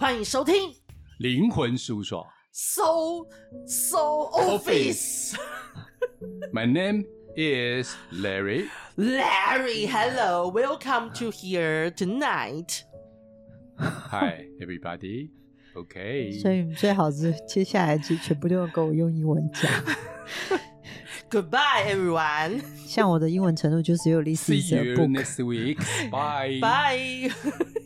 欢迎收听灵魂事务所。So so office. My name is Larry. Larry, hello, welcome to here tonight. Hi, everybody. OK. 所以最好是接下来就全部都要跟我用英文讲。 Goodbye, everyone. 像我的英文程度就只有 This See is a you book. next week. Bye. Bye.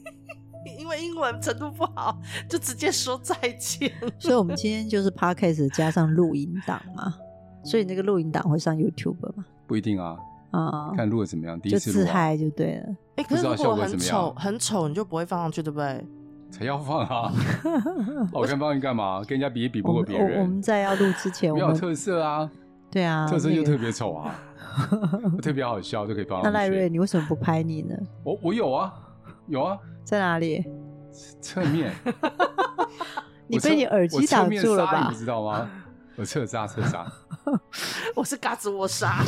因为英文程度不好，就直接说再见。所以我们今天就是 podcast 加上录音档嘛，所以那个录音档会上 YouTube 吗？不一定啊，啊、看录的怎么样。第一次录、啊、自嗨就对了。哎、欸，可是如果很丑，很丑，你就不会放上去，对不对？才要放啊！我看放你干嘛？跟人家比也比不过别人。我，我们在要录之前，我们要有特色啊。对啊，特色就特别丑啊，特别好笑就可以放。那赖瑞，你为什么不拍你呢？我我有啊，有啊，在哪里？侧面。你被你耳机挡住了吧？你不知道吗？我侧刹侧刹。我是嘎子窝沙。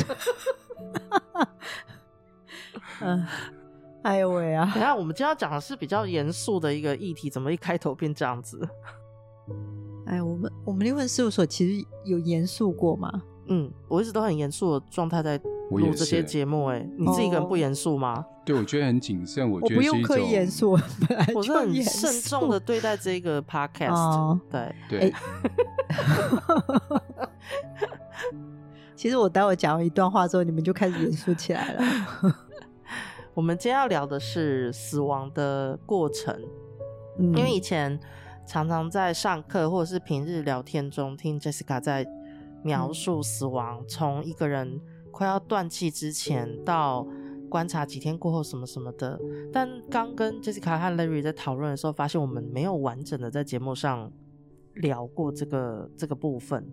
嗯，哎呦喂啊！等下，我们今天要讲的是比较严肃的一个议题，怎么一开头变这样子？哎，我们我们灵魂事务所其实有严肃过吗？嗯，我一直都很严肃的状态在录这些节目。哎，你自己一个人不严肃吗？对，我觉得很谨慎。我觉得我不用刻意严肃，我是很慎重的对待这个 podcast。哦、对对。欸、其实我待会讲完一段话之后，你们就开始严肃起来了。我们今天要聊的是死亡的过程，嗯、因为以前常常在上课或者是平日聊天中听 Jessica 在描述死亡，从、嗯、一个人快要断气之前到观察几天过后什么什么的。但刚跟 Jessica 和 Larry 在讨论的时候，发现我们没有完整的在节目上聊过这个这个部分。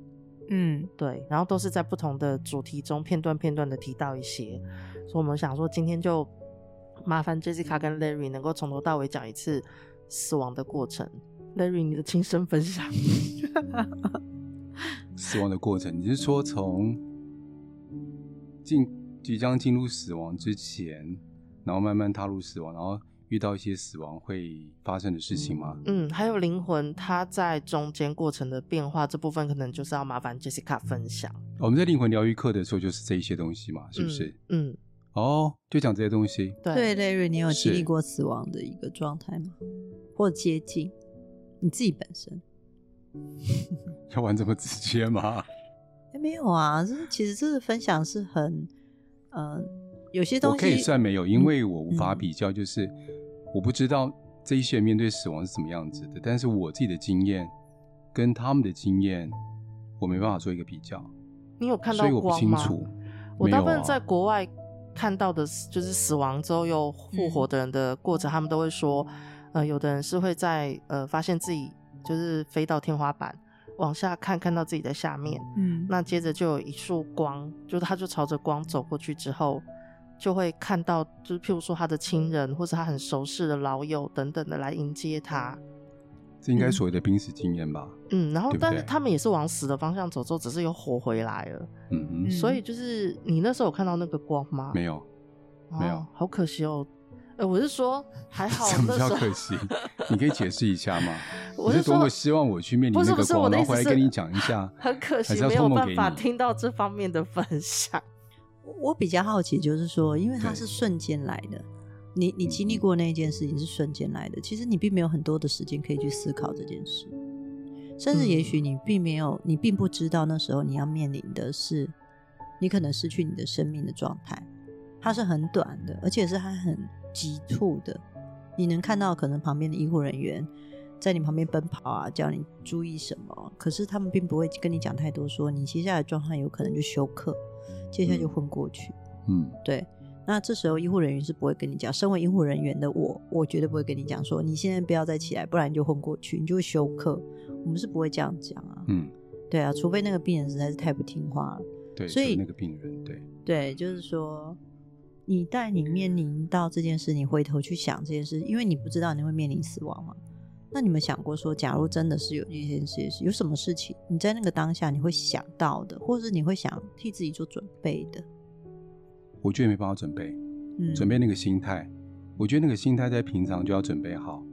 嗯，对，然后都是在不同的主题中片段片段的提到一些，所以我们想说今天就。麻烦 Jessica 跟 Larry 能够从头到尾讲一次死亡的过程。Larry，你的亲身分享。死亡的过程，你是说从进即将进入死亡之前，然后慢慢踏入死亡，然后遇到一些死亡会发生的事情吗？嗯，还有灵魂它在中间过程的变化，这部分可能就是要麻烦 Jessica 分享。我们在灵魂疗愈课的时候，就是这一些东西嘛，是不是？嗯。嗯哦，就讲这些东西。对，Larry，你有经历过死亡的一个状态吗？或接近你自己本身？要玩这么直接吗？欸、没有啊，这其实这个分享是很，嗯、呃，有些东西我可以算没有，因为我无法比较，就是、嗯、我不知道这一些人面对死亡是什么样子的，但是我自己的经验跟他们的经验，我没办法做一个比较。你有看到光吗？所以我不清楚。我大部分在国外。看到的就是死亡之后又复活的人的过程，嗯、他们都会说，呃，有的人是会在呃发现自己就是飞到天花板，往下看，看到自己的下面，嗯，那接着就有一束光，就是他就朝着光走过去之后，就会看到，就是譬如说他的亲人或是他很熟识的老友等等的来迎接他。这应该所谓的濒死经验吧？嗯，然后但是他们也是往死的方向走，之后只是又活回来了。嗯嗯。所以就是你那时候有看到那个光吗？没有，没有，好可惜哦。呃，我是说还好。什么叫可惜？你可以解释一下吗？我是多么希望我去面临那个光，然后回来跟你讲一下。很可惜，没有办法听到这方面的分享。我比较好奇，就是说，因为它是瞬间来的。你你经历过那一件事情是瞬间来的，其实你并没有很多的时间可以去思考这件事，甚至也许你并没有，你并不知道那时候你要面临的是，你可能失去你的生命的状态，它是很短的，而且是还很急促的。你能看到可能旁边的医护人员在你旁边奔跑啊，叫你注意什么，可是他们并不会跟你讲太多，说你接下来状态有可能就休克，接下来就昏过去。嗯，对。那这时候医护人员是不会跟你讲，身为医护人员的我，我绝对不会跟你讲说，你现在不要再起来，不然你就昏过去，你就会休克。我们是不会这样讲啊。嗯，对啊，除非那个病人实在是太不听话了。对，所以那个病人，对对，就是说，你在你面临到这件事，你回头去想这件事，因为你不知道你会面临死亡嘛。那你们想过说，假如真的是有一件事，有什么事情你在那个当下你会想到的，或者是你会想替自己做准备的？我觉得没办法准备，嗯，准备那个心态，我觉得那个心态在平常就要准备好，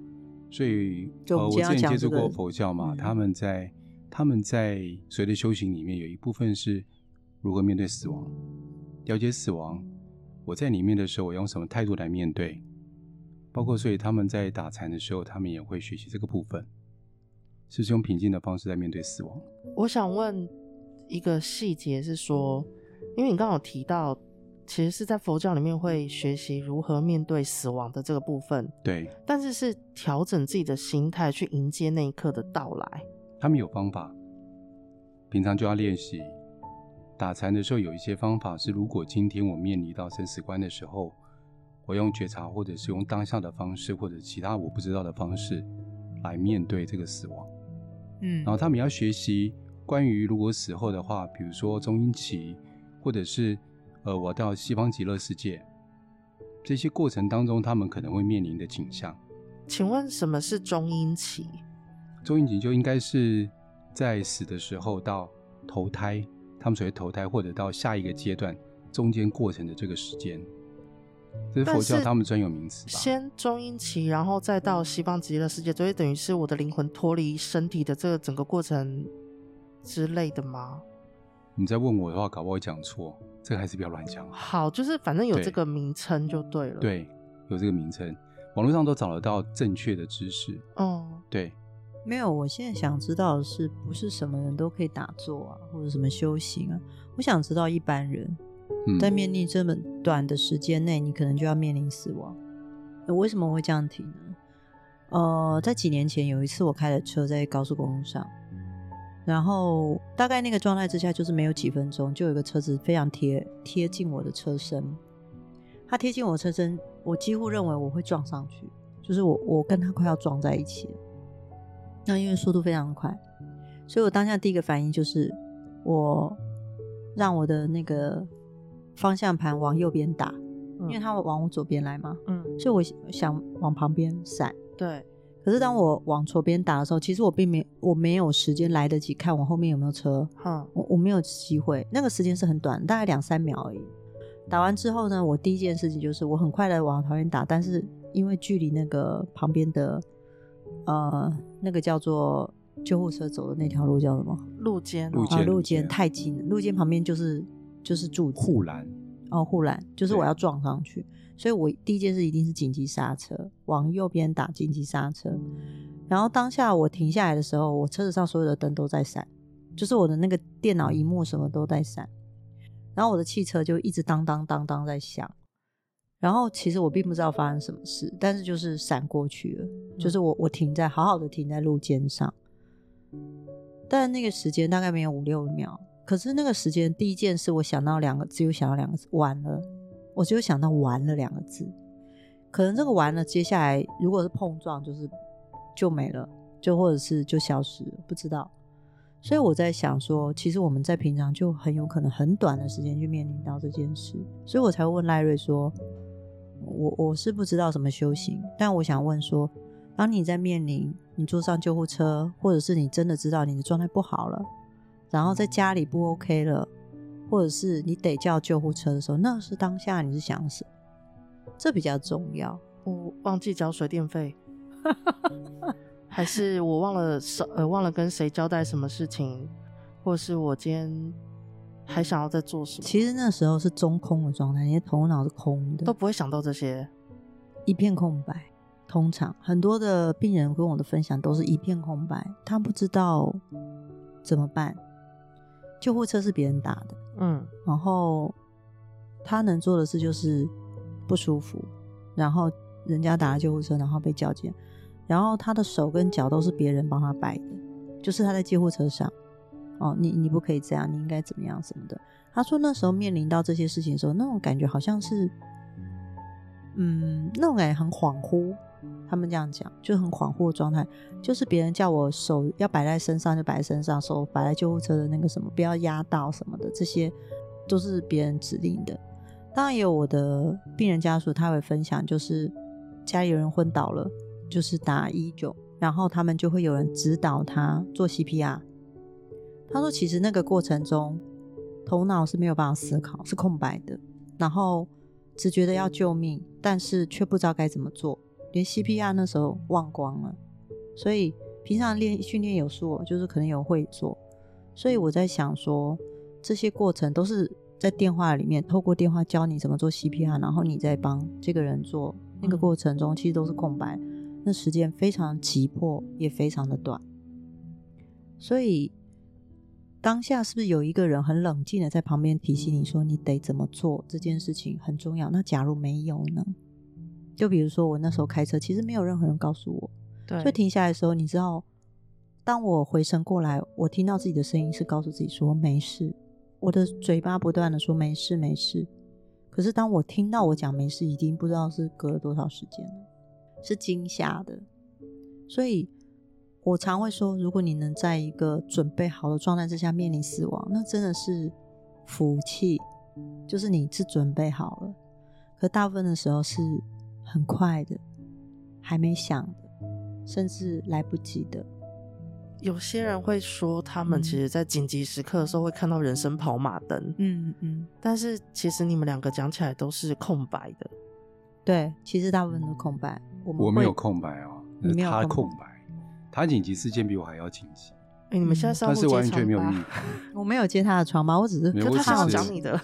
所以，我，呃、我之前接触过佛教嘛，嗯、他们在他们在随着修行里面有一部分是如何面对死亡，了解死亡。我在里面的时候，我用什么态度来面对？包括，所以他们在打禅的时候，他们也会学习这个部分，是用平静的方式在面对死亡。我想问一个细节是说，因为你刚刚有提到。其实是在佛教里面会学习如何面对死亡的这个部分，对，但是是调整自己的心态去迎接那一刻的到来。他们有方法，平常就要练习。打禅的时候有一些方法是，如果今天我面临到生死关的时候，我用觉察或者是用当下的方式，或者其他我不知道的方式来面对这个死亡。嗯，然后他们要学习关于如果死后的话，比如说中阴期，或者是。呃，我到西方极乐世界，这些过程当中，他们可能会面临的景象。请问什么是中阴期？中阴期就应该是在死的时候到投胎，他们所谓投胎或者到下一个阶段中间过程的这个时间，这是佛教他们专有名词吧？先中阴期，然后再到西方极乐世界，所以等于是我的灵魂脱离身体的这个整个过程之类的吗？你再问我的话，搞不好会讲错。这个还是不要乱讲。好，就是反正有这个名称就对了。对，有这个名称，网络上都找得到正确的知识。哦，对，没有。我现在想知道的是，不是什么人都可以打坐啊，或者什么修行啊？我想知道一般人在面临这么短的时间内，你可能就要面临死亡。那为什么我会这样提呢？呃，在几年前有一次，我开了车在高速公路上。然后大概那个状态之下，就是没有几分钟，就有一个车子非常贴贴近我的车身。它贴近我的车身，我几乎认为我会撞上去，就是我我跟它快要撞在一起了。那因为速度非常快，所以我当下第一个反应就是我让我的那个方向盘往右边打，因为它往我左边来嘛。嗯，所以我想往旁边闪。对。可是当我往左边打的时候，其实我并没我没有时间来得及看我后面有没有车，嗯、我我没有机会，那个时间是很短，大概两三秒而已。打完之后呢，我第一件事情就是我很快的往旁边打，但是因为距离那个旁边的呃那个叫做救护车走的那条路叫什么？路肩、哦、啊，路肩太近了，路肩旁边就是就是柱子护栏哦，护栏就是我要撞上去。所以我第一件事一定是紧急刹车，往右边打紧急刹车。然后当下我停下来的时候，我车子上所有的灯都在闪，就是我的那个电脑荧幕什么都在闪。然后我的汽车就一直当当当当在响。然后其实我并不知道发生什么事，但是就是闪过去了。就是我我停在好好的停在路肩上，但那个时间大概没有五六秒。可是那个时间第一件事我想到两个，只有想到两个字，完了。我只有想到“完了”两个字，可能这个“完了”接下来如果是碰撞，就是就没了，就或者是就消失了，不知道。所以我在想说，其实我们在平常就很有可能很短的时间去面临到这件事，所以我才会问赖瑞说：“我我是不知道什么修行，但我想问说，当你在面临你坐上救护车，或者是你真的知道你的状态不好了，然后在家里不 OK 了。”或者是你得叫救护车的时候，那是当下你是想什么？这比较重要。我忘记交水电费，还是我忘了呃忘了跟谁交代什么事情，或是我今天还想要再做什么？其实那时候是中空的状态，你的头脑是空的，都不会想到这些，一片空白。通常很多的病人跟我的分享都是一片空白，他不知道怎么办。救护车是别人打的。嗯，然后他能做的事就是不舒服，然后人家打了救护车，然后被叫进，然后他的手跟脚都是别人帮他摆的，就是他在救护车上，哦，你你不可以这样，你应该怎么样什么的。他说那时候面临到这些事情的时候，那种感觉好像是，嗯，那种感觉很恍惚。他们这样讲，就很恍惚的状态，就是别人叫我手要摆在身上就摆在身上，手摆在救护车的那个什么，不要压到什么的，这些都是别人指令的。当然也有我的病人家属，他会分享，就是家里有人昏倒了，就是打一九，然后他们就会有人指导他做 CPR。他说，其实那个过程中，头脑是没有办法思考，是空白的，然后只觉得要救命，但是却不知道该怎么做。连 CPR 那时候忘光了，所以平常练训练有素，就是可能有会做，所以我在想说，这些过程都是在电话里面透过电话教你怎么做 CPR，然后你再帮这个人做，那个过程中其实都是空白，那时间非常急迫，也非常的短，所以。当下是不是有一个人很冷静的在旁边提醒你说，你得怎么做这件事情很重要？那假如没有呢？就比如说我那时候开车，其实没有任何人告诉我，对，所以停下来的时候，你知道，当我回神过来，我听到自己的声音是告诉自己说没事，我的嘴巴不断的说没事没事，可是当我听到我讲没事，已经不知道是隔了多少时间了，是惊吓的，所以。我常会说，如果你能在一个准备好的状态之下面临死亡，那真的是福气，就是你是准备好了。可大部分的时候是很快的，还没想的，甚至来不及的。有些人会说，他们其实在紧急时刻的时候会看到人生跑马灯。嗯嗯。但是其实你们两个讲起来都是空白的。对，其实大部分都空白。我我没有空白哦，是他空白。他紧急事件比我还要紧急。哎、欸，你们现在是，完全没有意义。我没有接他的床吧，我只是跟他好讲你的。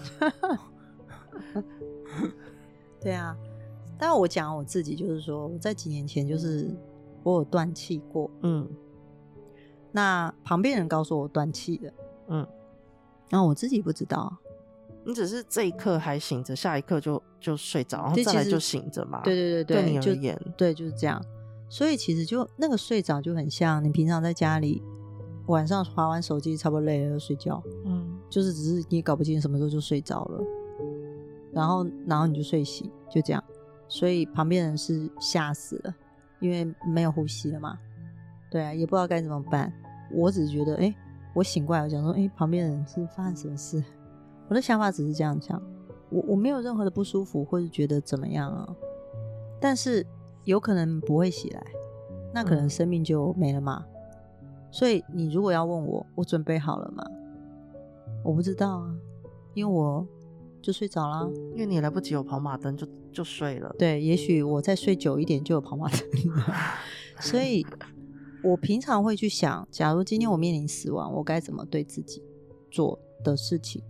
对啊，但我讲我自己，就是说，我在几年前就是我有断气过。嗯，那旁边人告诉我断气的。嗯，然后我自己不知道。你只是这一刻还醒着，下一刻就就睡着，然后再来就醒着嘛。对对对对，对你而言，对就是这样。所以其实就那个睡着就很像你平常在家里晚上滑完手机，差不多累了就睡觉，嗯，就是只是你也搞不清什么时候就睡着了，然后然后你就睡醒，就这样。所以旁边人是吓死了，因为没有呼吸了嘛，对啊，也不知道该怎么办。我只是觉得，哎，我醒过来，我想说，哎，旁边人是发生什么事？我的想法只是这样想，我我没有任何的不舒服，或者觉得怎么样啊，但是。有可能不会起来，那可能生命就没了嘛。嗯。所以你如果要问我，我准备好了吗？我不知道啊，因为我就睡着啦。因为你来不及有跑马灯，就就睡了。对，也许我再睡久一点就有跑马灯。所以，我平常会去想，假如今天我面临死亡，我该怎么对自己做的事情。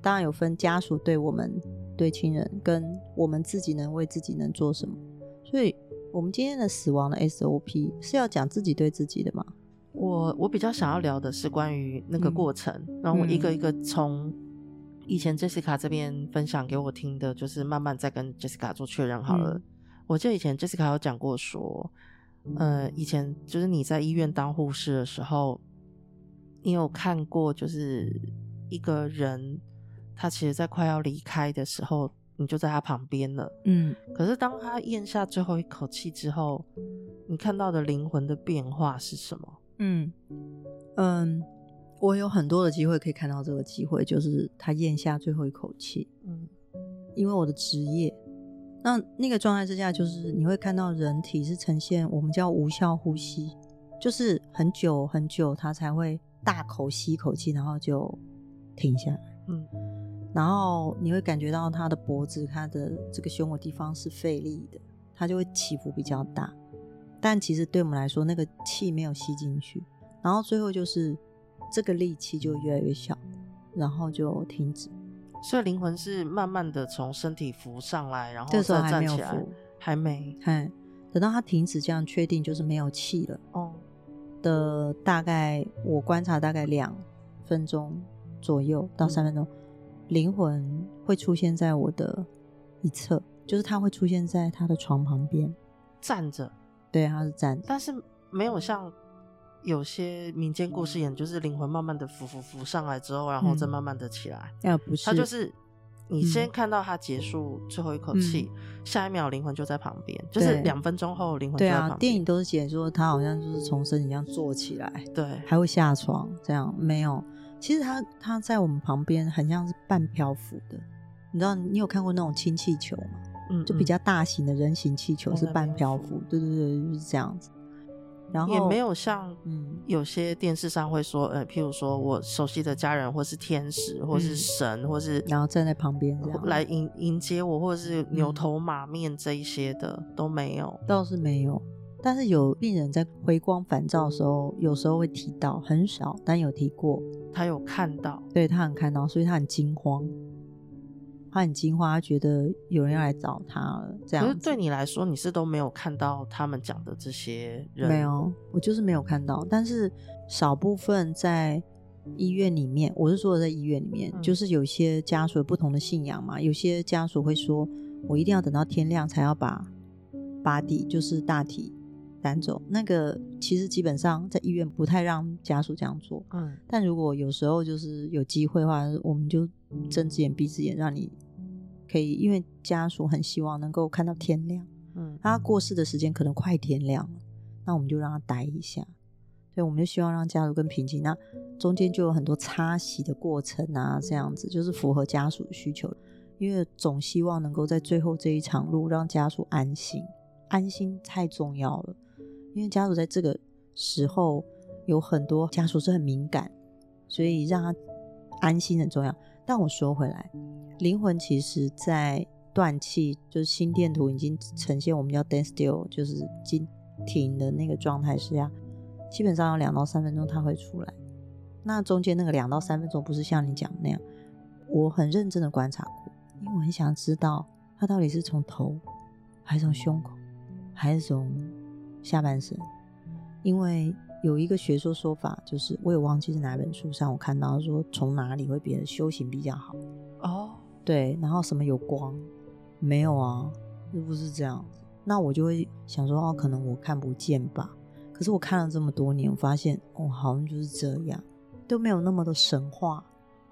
当然有分家属对我们、对亲人，跟我们自己能为自己能做什么。所以，我们今天的死亡的 SOP 是要讲自己对自己的吗？我我比较想要聊的是关于那个过程，嗯、然后我一个一个从以前 Jessica 这边分享给我听的，就是慢慢再跟 Jessica 做确认好了。嗯、我记得以前 Jessica 有讲过说，呃，以前就是你在医院当护士的时候，你有看过就是一个人，他其实在快要离开的时候。你就在他旁边了，嗯。可是当他咽下最后一口气之后，你看到的灵魂的变化是什么？嗯嗯，我有很多的机会可以看到这个机会，就是他咽下最后一口气。嗯，因为我的职业，那那个状态之下，就是你会看到人体是呈现我们叫无效呼吸，就是很久很久，他才会大口吸一口气，然后就停下来。嗯。然后你会感觉到他的脖子，他的这个胸的地方是费力的，他就会起伏比较大。但其实对我们来说，那个气没有吸进去，然后最后就是这个力气就越来越小，然后就停止。所以灵魂是慢慢的从身体浮上来，然后这时候还没有浮，还没，还等到他停止，这样确定就是没有气了。哦，的大概我观察大概两分钟左右到三分钟。嗯灵魂会出现在我的一侧，就是他会出现在他的床旁边站着。对，他是站着，但是没有像有些民间故事演，就是灵魂慢慢的浮浮浮上来之后，然后再慢慢的起来。要、嗯、不是，他就是你先看到他结束最后一口气，嗯、下一秒灵魂就在旁边，就是两分钟后灵魂就在旁边。对啊，电影都是写说他好像就是从身体这样坐起来，对，还会下床，这样没有。其实他他在我们旁边，很像是半漂浮的。你知道，你有看过那种氢气球吗？嗯，就比较大型的人形气球是半漂浮。对对对，就是这样子。然后也没有像嗯有些电视上会说，呃，譬如说我熟悉的家人，或是天使，或是神，嗯、或是然后站在旁边这样来迎迎接我，或者是牛头马面这一些的、嗯、都没有，倒是没有。但是有病人在回光返照的时候，有时候会提到，很少，但有提过，他有看到，对，他很看到，所以他很惊慌，他很惊慌，他觉得有人要来找他了。这样，可是对你来说，你是都没有看到他们讲的这些人？没有，我就是没有看到。但是少部分在医院里面，我是说的在医院里面，嗯、就是有些家属有不同的信仰嘛，有些家属会说，我一定要等到天亮才要把 body，就是大体。赶走那个，其实基本上在医院不太让家属这样做。嗯，但如果有时候就是有机会的话，我们就睁只眼闭只眼，让你可以，因为家属很希望能够看到天亮。嗯，他过世的时间可能快天亮了，那我们就让他待一下。对我们就希望让家属更平静。那中间就有很多擦洗的过程啊，这样子就是符合家属的需求，因为总希望能够在最后这一场路让家属安心，安心太重要了。因为家属在这个时候有很多家属是很敏感，所以让他安心很重要。但我说回来，灵魂其实在断气，就是心电图已经呈现我们叫 death still，就是经停的那个状态下，基本上要两到三分钟他会出来。那中间那个两到三分钟不是像你讲的那样，我很认真的观察过，因为我很想知道他到底是从头，还是从胸口，还是从。下半身，因为有一个学说说法，就是我也忘记是哪本书上我看到说，从哪里会变得修行比较好哦，对，然后什么有光，没有啊，又不是这样子，那我就会想说哦，可能我看不见吧。可是我看了这么多年，我发现哦，好像就是这样，都没有那么的神话，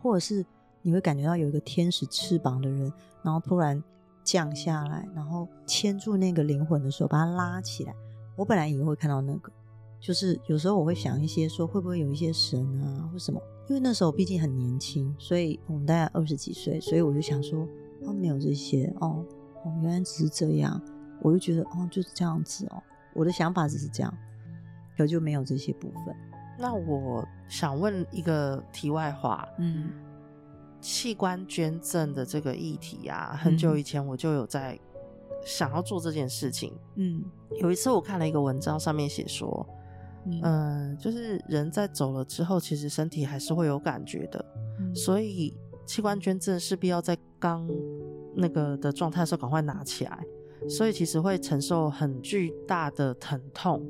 或者是你会感觉到有一个天使翅膀的人，然后突然降下来，然后牵住那个灵魂的时候，把它拉起来。我本来以为会看到那个，就是有时候我会想一些说会不会有一些神啊或什么，因为那时候毕竟很年轻，所以我们大概二十几岁，所以我就想说哦，没有这些哦，哦原来只是这样，我就觉得哦就是这样子哦，我的想法只是这样，可就没有这些部分。那我想问一个题外话，嗯，器官捐赠的这个议题啊，很久以前我就有在。想要做这件事情，嗯，有一次我看了一个文章，上面写说，嗯、呃，就是人在走了之后，其实身体还是会有感觉的，嗯、所以器官捐赠势必要在刚那个的状态的时候赶快拿起来，所以其实会承受很巨大的疼痛，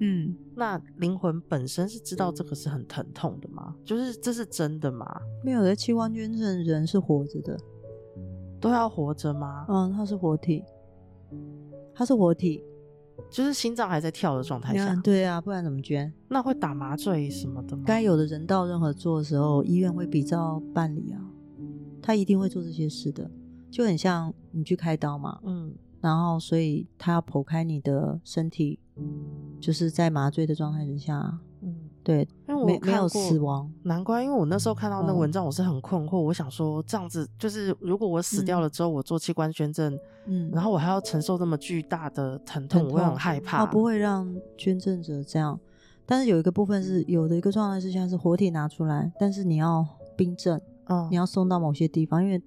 嗯，那灵魂本身是知道这个是很疼痛的吗？就是这是真的吗？没有的，器官捐赠人是活着的，都要活着吗？嗯，他是活体。他是活体，就是心脏还在跳的状态下。对啊，不然怎么捐？那会打麻醉什么的吗？该有的人道任何做的时候，医院会比照办理啊。他一定会做这些事的，就很像你去开刀嘛。嗯，然后所以他要剖开你的身体，就是在麻醉的状态之下。对，因为我没没有死亡，难怪。因为我那时候看到那个文章，我是很困惑。哦、我想说，这样子就是，如果我死掉了之后，嗯、我做器官捐赠，嗯，然后我还要承受这么巨大的疼痛，我会很害怕。他不会让捐赠者这样，但是有一个部分是有的一个状态是像是活体拿出来，但是你要冰镇，嗯，你要送到某些地方，因为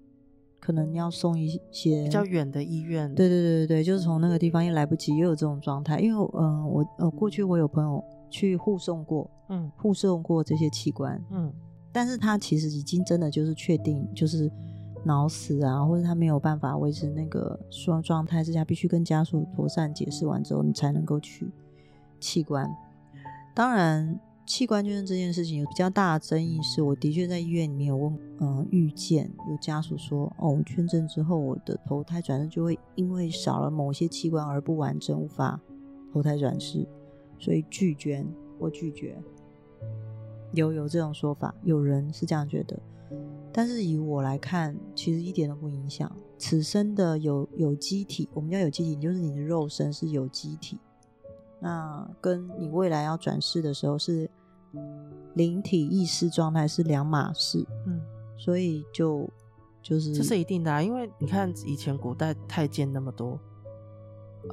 可能你要送一些比较远的医院。对对对对对，就是从那个地方也来不及，也有这种状态。因为嗯、呃，我呃过去我有朋友。去护送过，嗯，护送过这些器官，嗯，但是他其实已经真的就是确定，就是脑死啊，或者他没有办法维持那个状状态之下，必须跟家属妥善解释完之后，你才能够取器官。当然，器官捐赠这件事情有比较大的争议，是我的确在医院里面有问，嗯，遇见有家属说，哦，我捐赠之后，我的投胎转世就会因为少了某些器官而不完整，无法投胎转世。所以拒捐或拒绝，有有这种说法，有人是这样觉得，但是以我来看，其实一点都不影响。此生的有有机体，我们叫有机体，就是你的肉身是有机体，那跟你未来要转世的时候是灵体意识状态是两码事。嗯，所以就就是这是一定的啊，因为你看以前古代太监那么多，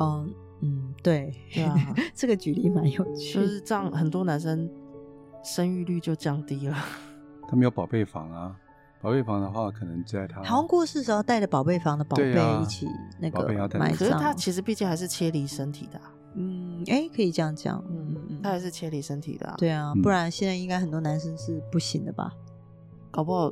嗯。嗯，对，对啊，这个举例蛮有趣，就是这样，很多男生生育率就降低了。他没有宝贝房啊，宝贝房的话，可能在他好像过世时候带着宝贝房的宝贝一起那个埋葬，可是他其实毕竟还是切离身体的、啊。嗯，哎、欸，可以这样讲，嗯嗯，他还是切离身体的、啊。对啊，不然现在应该很多男生是不行的吧？搞不好，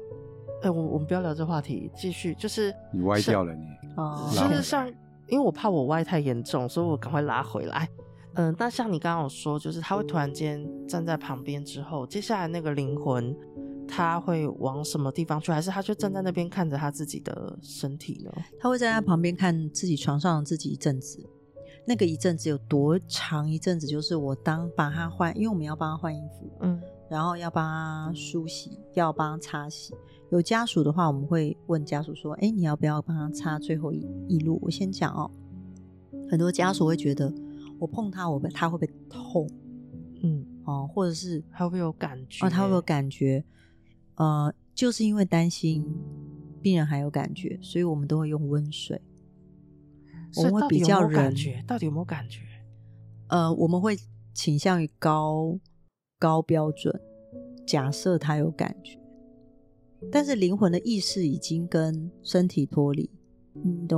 哎、欸，我我们不要聊这话题，继续就是你歪掉了你，哦，就是像。因为我怕我歪太严重，所以我赶快拉回来。嗯，但像你刚刚有说，就是他会突然间站在旁边之后，接下来那个灵魂他会往什么地方去？还是他就站在那边看着他自己的身体呢？他会在他旁边看自己床上自己一阵子。那个一阵子有多长一阵子？就是我当把他换，因为我们要帮他换衣服，嗯，然后要帮他梳洗，要帮他擦洗。有家属的话，我们会问家属说：“哎，你要不要帮他擦最后一一路？”我先讲哦。很多家属会觉得，我碰他，我会他会不会痛？嗯，哦，或者是他会不会有感觉？哦，他会不会有感觉？呃，就是因为担心病人还有感觉，所以我们都会用温水。我们会比较人，感觉到底有没有感觉？呃，我们会倾向于高高标准，假设他有感觉。但是灵魂的意识已经跟身体脱离。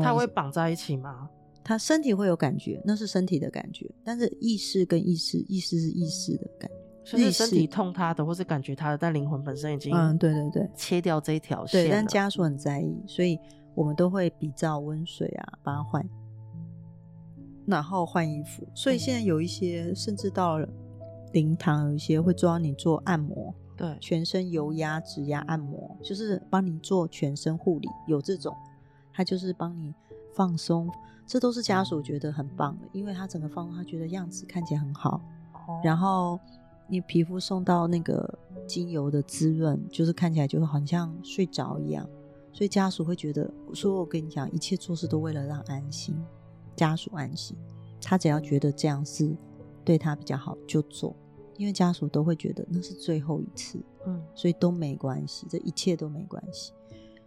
他会绑在一起吗？他身体会有感觉，那是身体的感觉。但是意识跟意识，意识是意识的感觉，是身体痛他的，或是感觉他的，但灵魂本身已经嗯，对对对，切掉这一条线。对，但家属很在意，所以我们都会比照温水啊，帮他换，然后换衣服。所以现在有一些，甚至到了灵堂，有一些会抓你做按摩。对，全身油压、指压、按摩，就是帮你做全身护理。有这种，他就是帮你放松，这都是家属觉得很棒的，因为他整个放松，他觉得样子看起来很好。哦、然后你皮肤送到那个精油的滋润，就是看起来就好像睡着一样，所以家属会觉得，所以我跟你讲，一切做事都为了让安心，家属安心，他只要觉得这样是对他比较好，就做。因为家属都会觉得那是最后一次，嗯，所以都没关系，这一切都没关系。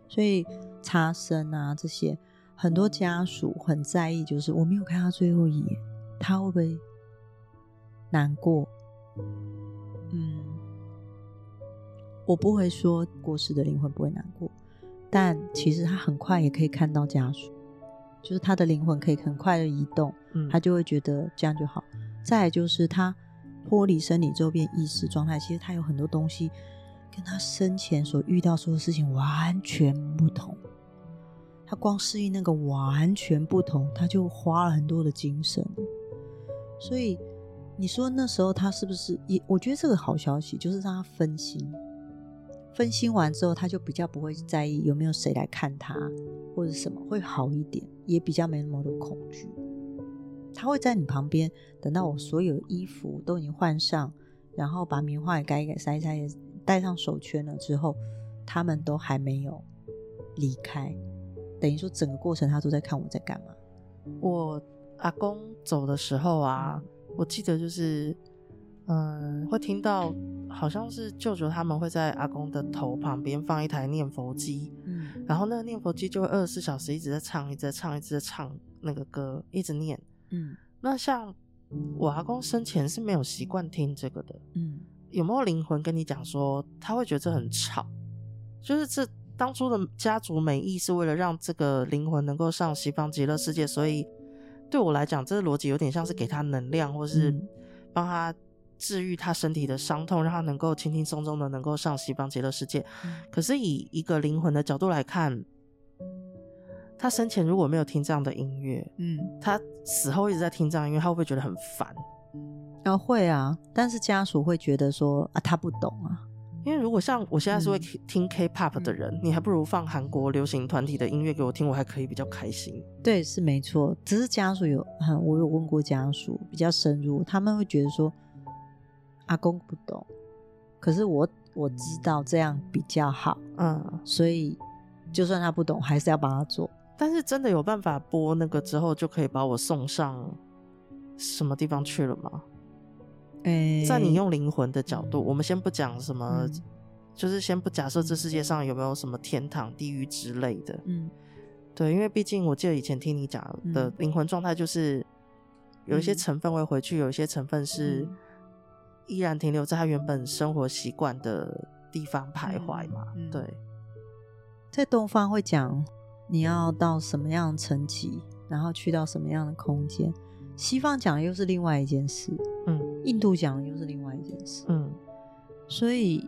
所以擦身啊这些，很多家属很在意，就是我没有看他最后一眼，他会不会难过？嗯，我不会说过世的灵魂不会难过，但其实他很快也可以看到家属，就是他的灵魂可以很快的移动，嗯，他就会觉得这样就好。再就是他。脱离生理之后变意识状态，其实他有很多东西跟他生前所遇到所有事情完全不同。他光适应那个完全不同，他就花了很多的精神。所以你说那时候他是不是也？我觉得这个好消息就是让他分心，分心完之后他就比较不会在意有没有谁来看他或者什么，会好一点，也比较没那么多恐惧。他会在你旁边，等到我所有衣服都已经换上，然后把棉花也盖一盖、塞一塞，也戴上手圈了之后，他们都还没有离开。等于说，整个过程他都在看我在干嘛。我阿公走的时候啊，我记得就是，嗯，会听到好像是舅舅他们会在阿公的头旁边放一台念佛机，嗯，然后那个念佛机就会二十四小时一直在唱，一直在唱，一直在唱那个歌，一直念。嗯，那像我阿公生前是没有习惯听这个的。嗯，有没有灵魂跟你讲说他会觉得这很吵？就是这当初的家族美意是为了让这个灵魂能够上西方极乐世界，所以对我来讲，这个逻辑有点像是给他能量，或是帮他治愈他身体的伤痛，让他能够轻轻松松的能够上西方极乐世界。可是以一个灵魂的角度来看。他生前如果没有听这样的音乐，嗯，他死后一直在听这样音乐，他会不会觉得很烦？啊，会啊，但是家属会觉得说啊，他不懂啊，因为如果像我现在是会听 K-pop 的人，嗯，你还不如放韩国流行团体的音乐给我听，我还可以比较开心。对，是没错，只是家属有，我有问过家属比较深入，他们会觉得说阿公不懂，可是我我知道这样比较好，嗯，所以就算他不懂，还是要帮他做。但是真的有办法播那个之后就可以把我送上什么地方去了吗？欸、在你用灵魂的角度，我们先不讲什么，嗯、就是先不假设这世界上有没有什么天堂、地狱之类的。嗯，对，因为毕竟我记得以前听你讲的灵魂状态就是有一些成分会回去，有一些成分是依然停留在他原本生活习惯的地方徘徊嘛。对，在东方会讲你要到什么样的层级，然后去到什么样的空间；西方讲的又是另外一件事。嗯，印度讲的又是另外一件事。嗯，所以。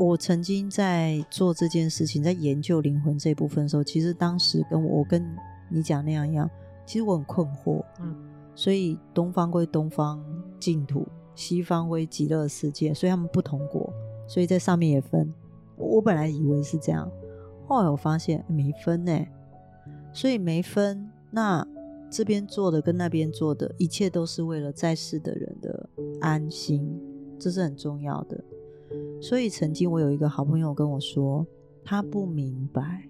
我曾经在做这件事情，在研究灵魂这部分的时候，其实当时跟我跟你讲那样一样，其实我很困惑。嗯，所以东方归东方净土，西方归极乐世界，所以他们不同国，所以在上面也分。我本来以为是这样，后来我发现没分呢，所以没分。那这边做的跟那边做的一切都是为了在世的人的安心，这是很重要的。所以曾经我有一个好朋友跟我说，他不明白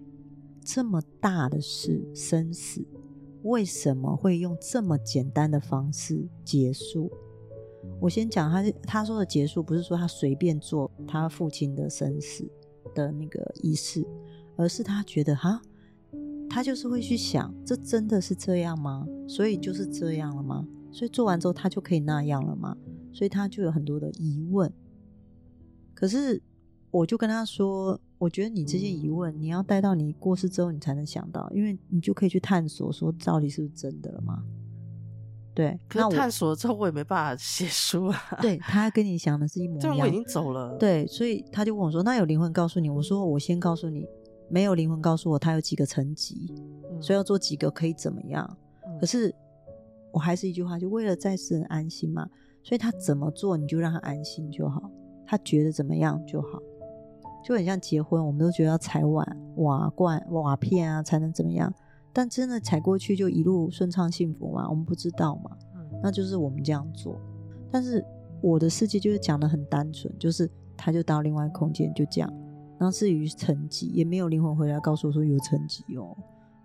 这么大的事生死为什么会用这么简单的方式结束。我先讲他他说的结束，不是说他随便做他父亲的生死的那个仪式，而是他觉得哈，他就是会去想，这真的是这样吗？所以就是这样了吗？所以做完之后他就可以那样了吗？所以他就有很多的疑问。可是，我就跟他说，我觉得你这些疑问，你要待到你过世之后，你才能想到，因为你就可以去探索，说到底是不是真的了吗？对，可是探索了之后，我也没办法写书啊。对，他跟你想的是一模一样。这我已经走了。对，所以他就问我说：“那有灵魂告诉你？”我说：“我先告诉你，没有灵魂告诉我他有几个层级，嗯、所以要做几个可以怎么样？嗯、可是我还是一句话，就为了在世人安心嘛，所以他怎么做，你就让他安心就好。”他觉得怎么样就好，就很像结婚，我们都觉得要踩碗、瓦罐、瓦片啊才能怎么样，但真的踩过去就一路顺畅幸福吗？我们不知道嘛，那就是我们这样做。但是我的世界就是讲的很单纯，就是他就到另外空间就这样，然后至于成绩也没有灵魂回来告诉我说有成绩哦，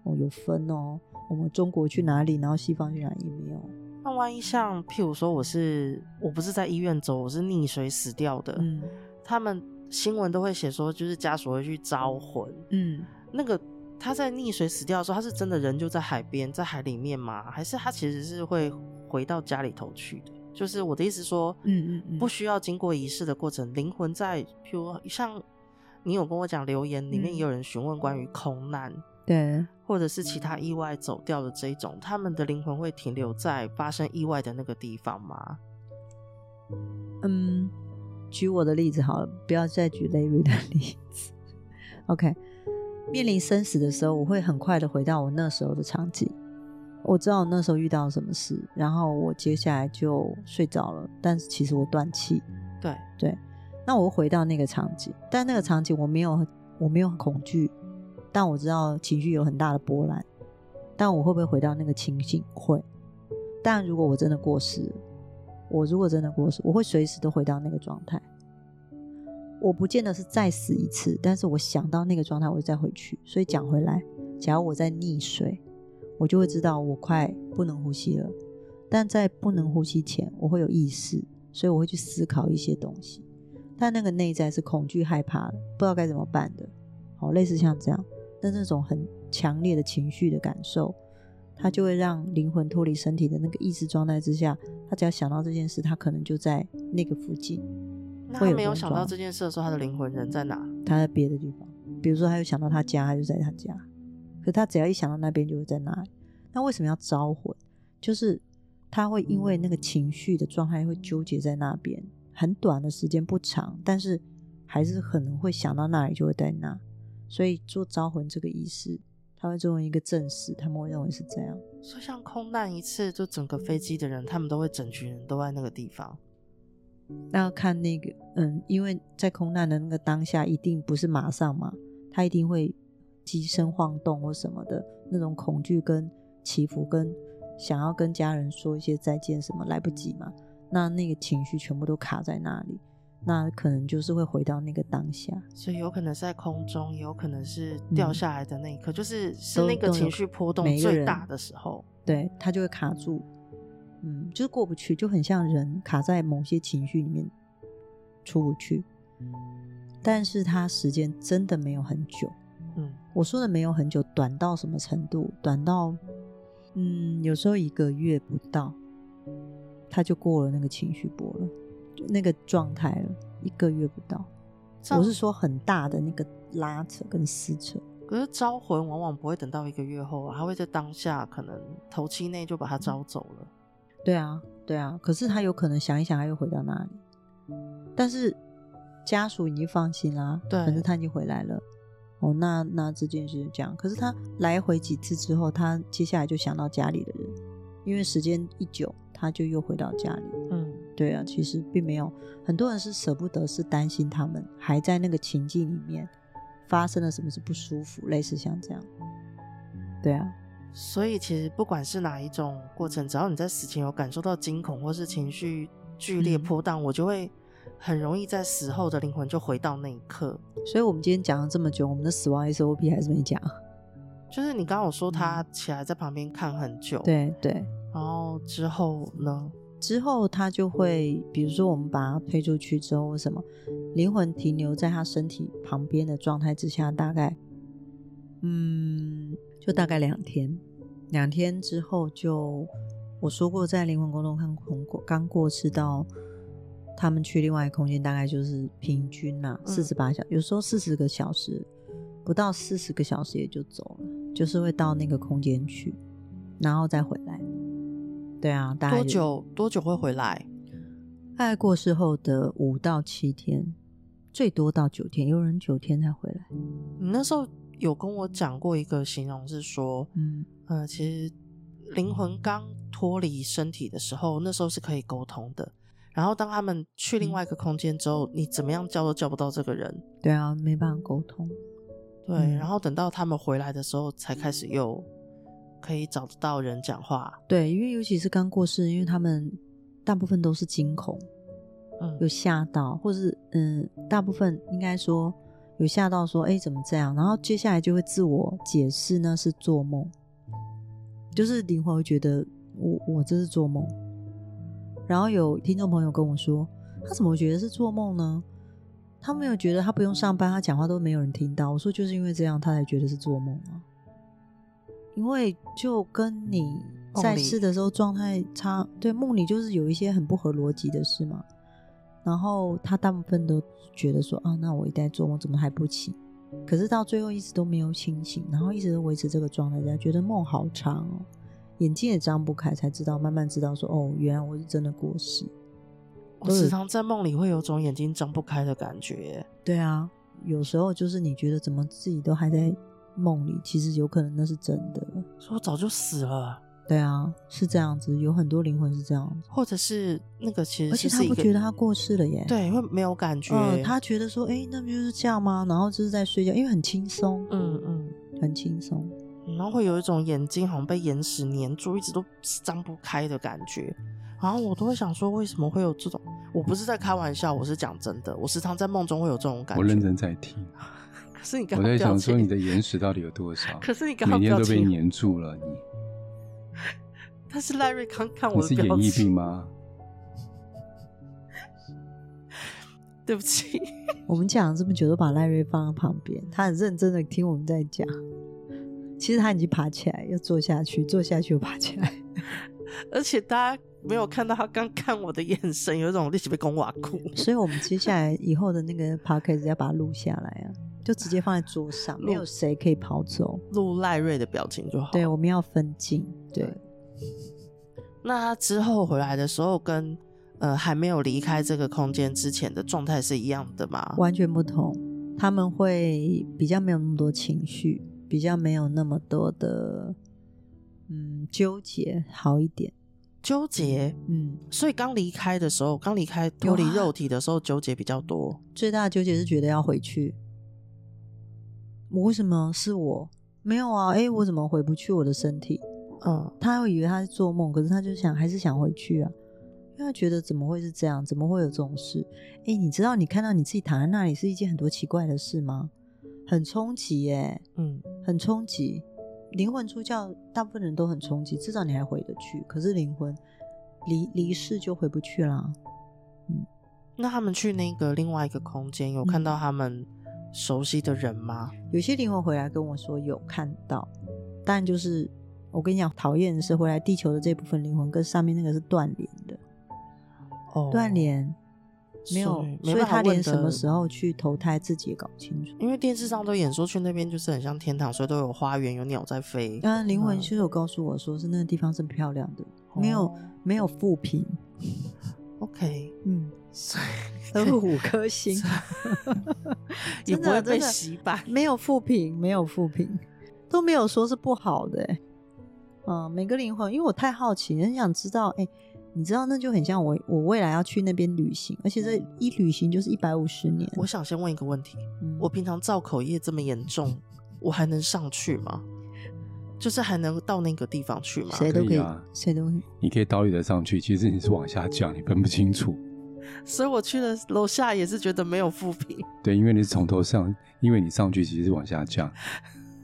哦有分哦，我们中国去哪里，然后西方去哪里也没有。那万一像譬如说我是我不是在医院走，我是溺水死掉的，嗯，他们新闻都会写说，就是家属会去招魂，嗯，那个他在溺水死掉的时候，他是真的人就在海边，在海里面吗？还是他其实是会回到家里头去的？就是我的意思说，嗯嗯嗯，不需要经过仪式的过程，灵魂在譬如像你有跟我讲留言里面也有人询问关于空难。对，或者是其他意外走掉的这一种，他们的灵魂会停留在发生意外的那个地方吗？嗯，举我的例子好了，不要再举 Larry 的例子。OK，面临生死的时候，我会很快的回到我那时候的场景。我知道我那时候遇到什么事，然后我接下来就睡着了，但是其实我断气。对对，那我回到那个场景，但那个场景我没有，我没有恐惧。但我知道情绪有很大的波澜，但我会不会回到那个情境？会。但如果我真的过世，我如果真的过世，我会随时都回到那个状态。我不见得是再死一次，但是我想到那个状态，我就再回去。所以讲回来，假如我在溺水，我就会知道我快不能呼吸了。但在不能呼吸前，我会有意识，所以我会去思考一些东西。但那个内在是恐惧、害怕的，不知道该怎么办的。好，类似像这样。但那种很强烈的情绪的感受，他就会让灵魂脱离身体的那个意识状态之下，他只要想到这件事，他可能就在那个附近。那他没有想到这件事的时候，他的灵魂人在哪？他在别的地方，比如说他又想到他家，他就在他家。可他只要一想到那边，就会在那里。那为什么要招魂？就是他会因为那个情绪的状态会纠结在那边，很短的时间不长，但是还是可能会想到那里，就会在那。所以做招魂这个仪式，他会作为一个证实，他们会认为是这样。所以像空难一次，就整个飞机的人，他们都会整群人都在那个地方。那要看那个，嗯，因为在空难的那个当下，一定不是马上嘛，他一定会机身晃动或什么的，那种恐惧跟起伏，跟想要跟家人说一些再见什么来不及嘛，那那个情绪全部都卡在那里。那可能就是会回到那个当下，所以有可能是在空中，也有可能是掉下来的那一刻，嗯、就是是那个情绪波动最大的时候，对，他就会卡住，嗯，就是过不去，就很像人卡在某些情绪里面出不去，但是他时间真的没有很久，嗯，我说的没有很久，短到什么程度？短到嗯，有时候一个月不到，他就过了那个情绪波了，就那个状态了，一个月不到。我是说很大的那个拉扯跟撕扯。可是招魂往往不会等到一个月后啊，他会在当下可能头七内就把他招走了。对啊，对啊。可是他有可能想一想，他又回到那里。但是家属已经放心啦，对，反正他已经回来了。哦，那那这件事就这样。可是他来回几次之后，他接下来就想到家里的人，因为时间一久，他就又回到家里。嗯，对啊，其实并没有很多人是舍不得，是担心他们还在那个情境里面发生了什么是不舒服，类似像这样。对啊，所以其实不管是哪一种过程，只要你在死前有感受到惊恐或是情绪剧烈波荡，嗯，我就会。很容易在死后的灵魂就回到那一刻，所以我们今天讲了这么久，我们的死亡 SOP 还是没讲。就是你刚刚有说他起来在旁边看很久，对对，然后之后呢？之后他就会，比如说我们把他推出去之后，为什么灵魂停留在他身体旁边的状态之下，大概嗯，就大概两天，两天之后就我说过，在灵魂沟通看过刚过世到。他们去另外一个空间，大概就是平均呐，四十八小时，有时候四十个小时，不到四十个小时也就走了，就是会到那个空间去，然后再回来。对啊，大概多久？多久会回来？大概过世后的五到七天，最多到九天，有人九天才回来。你那时候有跟我讲过一个形容，是说，嗯呃，其实灵魂刚脱离身体的时候，那时候是可以沟通的。然后当他们去另外一个空间之后，你怎么样叫都叫不到这个人。对啊，没办法沟通。对，嗯、然后等到他们回来的时候，才开始又可以找得到人讲话。对，因为尤其是刚过世，因为他们大部分都是惊恐，嗯，有吓到，或是嗯，大部分应该说有吓到，说哎怎么这样？然后接下来就会自我解释呢，是做梦，就是灵魂会觉得我我这是做梦。然后有听众朋友跟我说，他怎么觉得是做梦呢？他没有觉得他不用上班，他讲话都没有人听到。我说就是因为这样，他才觉得是做梦啊。因为就跟你在世的时候状态差，对，梦里就是有一些很不合逻辑的事嘛。然后他大部分都觉得说啊，那我一旦做梦怎么还不起？可是到最后一直都没有清醒，然后一直都维持这个状态，他觉得梦好长哦。眼睛也张不开，才知道，慢慢知道说，哦，原来我是真的过世。我时常在梦里会有种眼睛张不开的感觉。对啊，有时候就是你觉得怎么自己都还在梦里，其实有可能那是真的。说我早就死了。对啊，是这样子，有很多灵魂是这样子，或者是那个其实是，而且他不觉得他过世了耶。对，会没有感觉。呃，他觉得说，哎，那不就是这样吗？然后就是在睡觉，因为很轻松。嗯嗯，很轻松。然后会有一种眼睛好像被眼屎粘住，一直都张不开的感觉。然后我都会想说，为什么会有这种？我不是在开玩笑，我是讲真的。我时常在梦中会有这种感觉。我认真在听。可是你刚刚我在想说，你的眼屎到底有多少？可是你刚刚每天都被黏住了，你。但是赖瑞刚看我的表情。你是演艺病吗？对不起，我们讲了这么久，都把赖瑞放在旁边，他很认真的听我们在讲。其实他已经爬起来，又坐下去，坐下去又爬起来，而且大家没有看到他刚看我的眼神，有一种立即被公瓦哭。所以，我们接下来以后的那个 podcast 要把它录下来啊，就直接放在桌上，没有谁可以跑走，录赖瑞的表情就好。对，我们要分镜。对，那他之后回来的时候跟，跟呃还没有离开这个空间之前的状态是一样的吗？完全不同，他们会比较没有那么多情绪。比较没有那么多的，嗯，纠结好一点，纠结，嗯，所以刚离开的时候，刚离开脱离肉体的时候，纠结比较多。最大的纠结是觉得要回去，我为什么是我？没有啊，哎，我怎么回不去我的身体？嗯，他会以为他是做梦，可是他就想还是想回去啊，因为他觉得怎么会是这样？怎么会有这种事？哎，你知道你看到你自己躺在那里是一件很多奇怪的事吗？很冲击耶，嗯，很冲击。灵魂出窍，大部分人都很冲击，至少你还回得去。可是灵魂离离世就回不去啦。嗯，那他们去那个另外一个空间，有看到他们熟悉的人吗？有些灵魂回来跟我说有看到，但就是我跟你讲，讨厌的是回来地球的这部分灵魂跟上面那个是断联的，哦，断联。没有，所以他连什么时候去投胎自己也搞不清楚。因为电视上都演说去那边就是很像天堂，所以都有花园，有鸟在飞。嗯，灵魂其实有告诉我说是那个地方是漂亮的，哦、没有没有负评。OK，嗯，都是五颗星，也不会被洗版。没有负评，没有负评，都没有说是不好的。嗯，每个灵魂，因为我太好奇，很想知道，哎。你知道，那就很像我，我未来要去那边旅行，而且这一旅行就是一百五十年。我想先问一个问题：嗯、我平常造口业这么严重，我还能上去吗？就是还能到那个地方去吗？谁都可以，谁都可以。你可以倒立的上去，其实你是往下降，你分不清楚。所以我去了楼下也是觉得没有负评。对，因为你是从头上，因为你上去其实是往下降，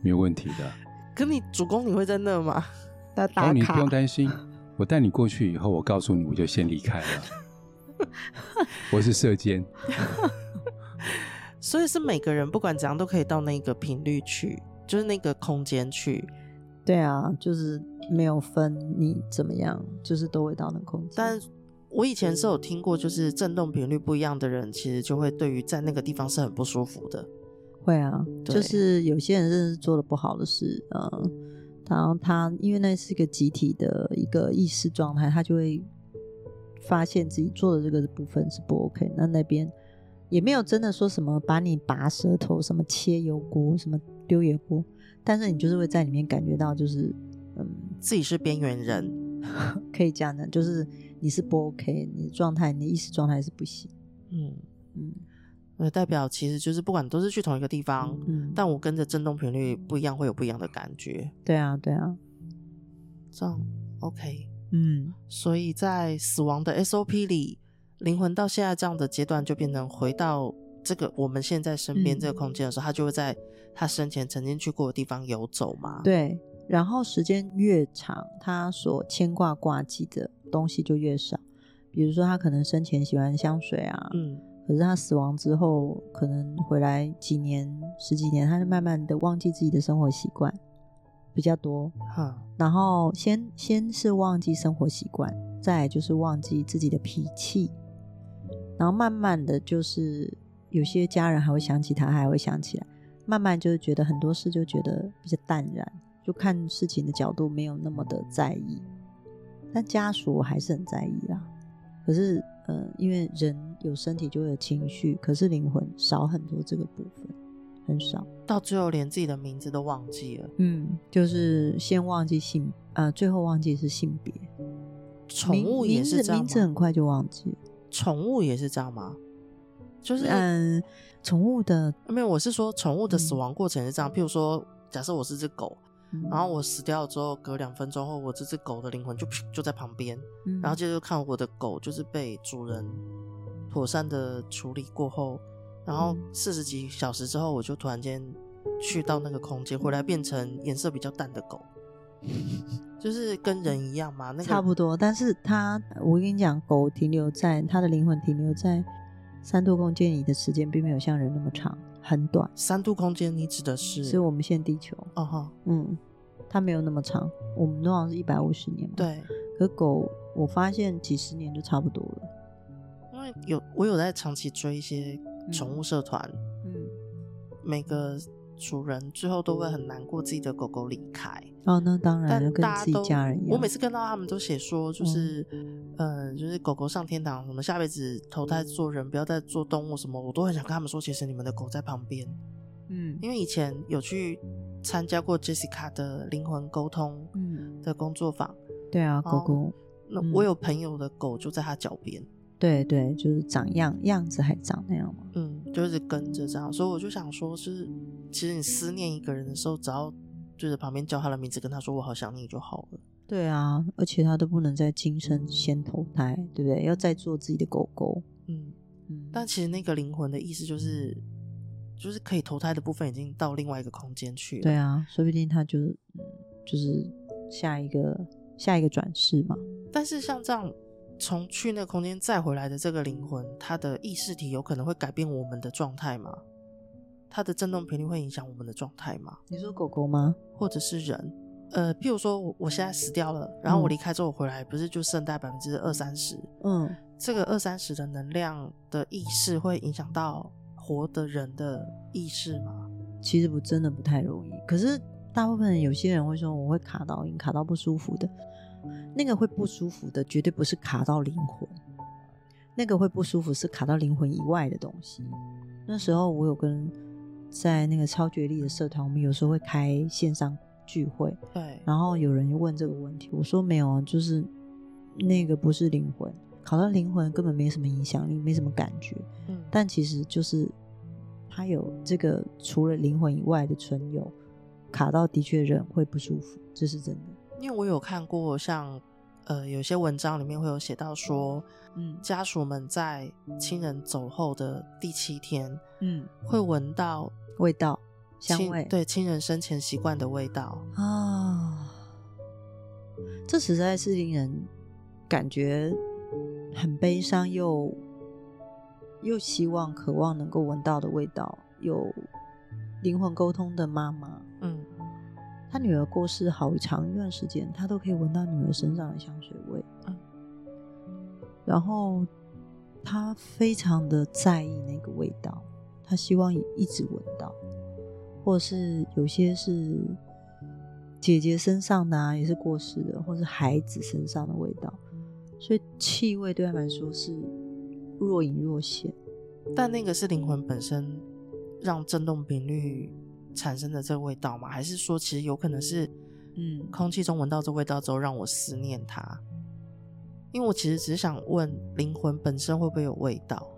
没有问题的。可你主攻你会在那吗？打卡，哦，你不用担心。我带你过去以后，我告诉你，我就先离开了。我是射箭，所以是每个人不管怎样都可以到那个频率去，就是那个空间去。对啊，就是没有分你怎么样，就是都会到那个空间。但我以前是有听过，就是震动频率不一样的人，其实就会对于在那个地方是很不舒服的。会啊，就是有些人真的是做的不好的事，嗯。然后他，因为那是一个集体的一个意识状态，他就会发现自己做的这个部分是不 OK。那那边也没有真的说什么把你拔舌头、什么切油锅、什么丢油锅，但是你就是会在里面感觉到，就是嗯，自己是边缘人，可以这样的，就是你是不 OK，你的状态、你的意识状态是不行。嗯嗯。那，代表其实就是不管都是去同一个地方，嗯，但我跟着震动频率不一样，会有不一样的感觉。对啊，对啊，这样 OK，嗯，所以在死亡的 SOP 里，灵魂到现在这样的阶段，就变成回到这个我们现在身边这个空间的时候，他、嗯、就会在他生前曾经去过的地方游走嘛。对，然后时间越长，他所牵挂挂记的东西就越少。比如说，他可能生前喜欢香水啊，嗯。可是他死亡之后，可能回来几年、十几年，他就慢慢的忘记自己的生活习惯比较多。哈、嗯，然后先先是忘记生活习惯，再就是忘记自己的脾气，然后慢慢的就是有些家人还会想起他，还会想起来，慢慢就是觉得很多事就觉得比较淡然，就看事情的角度没有那么的在意，但家属还是很在意啦。可是。呃，因为人有身体就会有情绪，可是灵魂少很多这个部分，很少，到最后连自己的名字都忘记了。嗯，就是先忘记性，呃，最后忘记是性别。宠物也是这样？名字很快就忘记。宠物也是这样吗？就是嗯，宠物的没有，我是说宠物的死亡过程是这样。嗯、譬如说，假设我是只狗。然后我死掉之后，隔两分钟后，我这只狗的灵魂就就在旁边，嗯、然后接着看我的狗就是被主人妥善的处理过后，然后四十几小时之后，我就突然间去到那个空间，回来变成颜色比较淡的狗，就是跟人一样嘛，那个差不多。但是它，我跟你讲，狗停留在它的灵魂停留在三度空间里的时间，并没有像人那么长。很短，三度空间，你指的是？是我们现在地球。哦哈，嗯，它没有那么长，我们通常是一百五十年嘛。对，可狗，我发现几十年就差不多了。因为有我有在长期追一些宠物社团，嗯，嗯，每个。主人最后都会很难过，自己的狗狗离开。哦，那当然，但大家都家人一样。我每次看到他们都写说，就是，嗯、呃，就是狗狗上天堂，什么下辈子投胎做人，不要再做动物什么，我都很想跟他们说，其实你们的狗在旁边。嗯，因为以前有去参加过 Jessica 的灵魂沟通的工作坊。嗯、对啊，狗狗。那我有朋友的狗就在他脚边。对对，就是长样样子还长那样嘛？嗯，就是跟着这样，所以我就想说，就是其实你思念一个人的时候，只要对着旁边叫他的名字，跟他说“我好想你”就好了。对啊，而且他都不能在今生先投胎，对不对？要再做自己的狗狗。嗯嗯。但其实那个灵魂的意思就是，就是可以投胎的部分已经到另外一个空间去了。对啊，说不定他就就是下一个下一个转世嘛。但是像这样。从去那个空间再回来的这个灵魂，它的意识体有可能会改变我们的状态吗？它的振动频率会影响我们的状态吗？你说狗狗吗？或者是人？呃，譬如说我我现在死掉了，然后我离开之后我回来，不是就剩大百分之二三十？嗯，这个二三十的能量的意识会影响到活的人的意识吗？其实不真的不太容易。可是大部分人有些人会说我会卡到阴，卡到不舒服的，那个会不舒服的绝对不是卡到灵魂，那个会不舒服是卡到灵魂以外的东西。那时候我有跟在那个超觉力的社团，我们有时候会开线上。聚会，对，然后有人问这个问题，我说没有啊，就是那个不是灵魂，卡到灵魂根本没什么影响力，没什么感觉，嗯，但其实就是他有这个除了灵魂以外的存有，卡到的确人会不舒服，这是真的。因为我有看过像呃有些文章里面会有写到说，嗯，家属们在亲人走后的第七天，嗯，会闻到味道。香味，对亲人生前习惯的味道啊、哦，这实在是令人感觉很悲伤，又又希望、渴望能够闻到的味道。有灵魂沟通的妈妈，嗯，她女儿过世好长一段时间，他都可以闻到女儿身上的香水味，嗯，然后他非常的在意那个味道，他希望一直闻到。或是有些是姐姐身上的啊，也是过世的，或是孩子身上的味道，所以气味对他们来说是若隐若现。但那个是灵魂本身让振动频率产生的这个味道吗？还是说其实有可能是，嗯，空气中闻到这味道之后让我思念它？因为我其实只是想问，灵魂本身会不会有味道？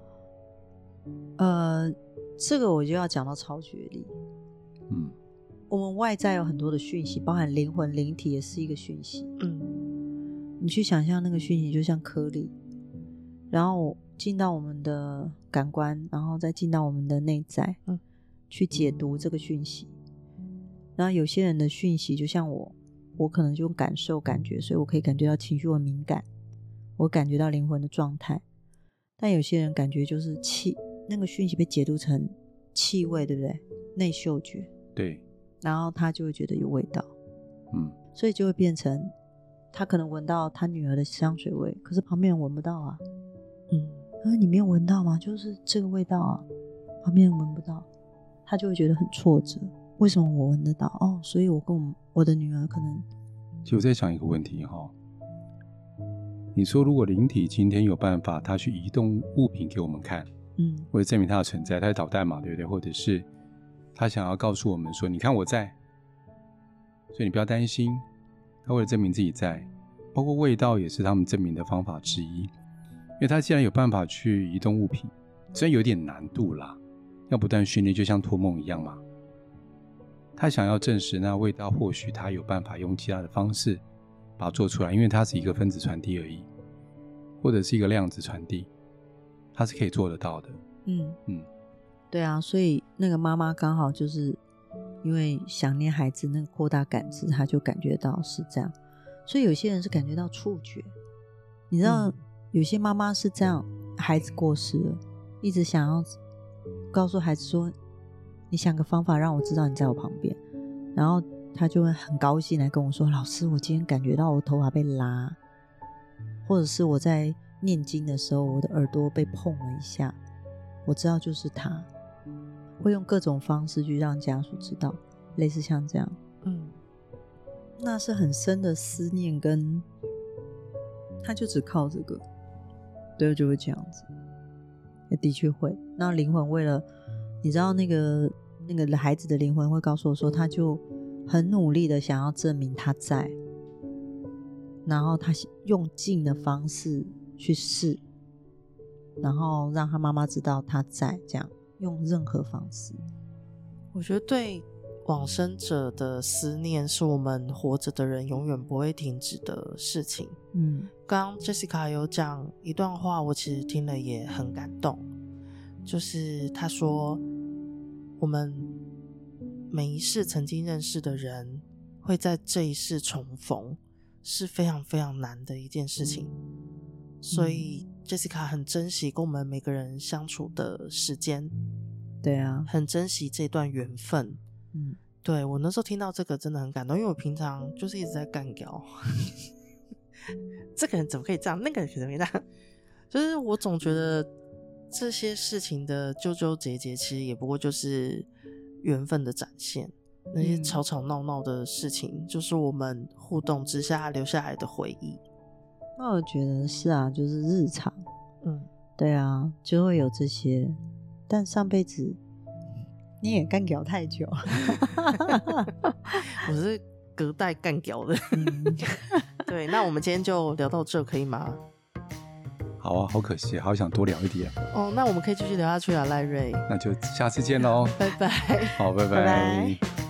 呃，这个我就要讲到超觉力。嗯，我们外在有很多的讯息，包含灵魂、灵体也是一个讯息。嗯，你去想象那个讯息就像颗粒，然后进到我们的感官，然后再进到我们的内在，嗯，去解读这个讯息。然后有些人的讯息就像我，我可能就感受、感觉，所以我可以感觉到情绪很敏感，我感觉到灵魂的状态。但有些人感觉就是气，那个讯息被解读成气味，对不对？内嗅觉。对，然后他就会觉得有味道，嗯，所以就会变成他可能闻到他女儿的香水味，可是旁边人闻不到啊，嗯，他说你没有闻到吗？就是这个味道啊，旁边人闻不到，他就会觉得很挫折。为什么我闻得到？哦，所以我跟我我的女儿可能，就在想一个问题哈，你说如果灵体今天有办法，他去移动物品给我们看，嗯，为了证明它的存在，它是导弹嘛，对不对？或者是。他想要告诉我们说：“你看我在，所以你不要担心。”他为了证明自己在，包括味道也是他们证明的方法之一。因为他既然有办法去移动物品，虽然有点难度啦，要不断训练，就像托梦一样嘛。他想要证实那味道，或许他有办法用其他的方式把它做出来，因为它是一个分子传递而已，或者是一个量子传递，它是可以做得到的。嗯嗯。对啊，所以那个妈妈刚好就是因为想念孩子，那个扩大感知，她就感觉到是这样。所以有些人是感觉到触觉，你知道，有些妈妈是这样，孩子过世了，一直想要告诉孩子说：“你想个方法让我知道你在我旁边。”然后他就会很高兴来跟我说：“老师，我今天感觉到我头发被拉，或者是我在念经的时候，我的耳朵被碰了一下，我知道就是他。”会用各种方式去让家属知道，类似像这样，嗯，那是很深的思念，跟他就只靠这个，对，就会这样子，也的确会。那灵魂为了，你知道那个那个孩子的灵魂会告诉我说，他就很努力的想要证明他在，然后他用尽的方式去试，然后让他妈妈知道他在这样。用任何方式，我觉得对往生者的思念是我们活着的人永远不会停止的事情。嗯，刚刚 Jessica 有讲一段话，我其实听了也很感动，就是她说，我们每一世曾经认识的人会在这一世重逢，是非常非常难的一件事情，所以。Jessica 很珍惜跟我们每个人相处的时间，对啊，很珍惜这段缘分，嗯，对，我那时候听到这个真的很感动，因为我平常就是一直在干掉，这个人怎么可以这样，那个人怎么可以这样，就是我总觉得这些事情的纠纠结结，其实也不过就是缘分的展现。那些吵吵闹闹的事情，嗯、就是我们互动之下留下来的回忆。那我觉得是啊，就是日常，嗯，对啊，就会有这些。但上辈子你也干屌太久，我是隔代干屌的。嗯、对，那我们今天就聊到这，可以吗？好啊，好可惜，好想多聊一点。哦，那我们可以继续聊下去啊，赖瑞。那就下次见喽，拜拜。好，拜拜。拜拜。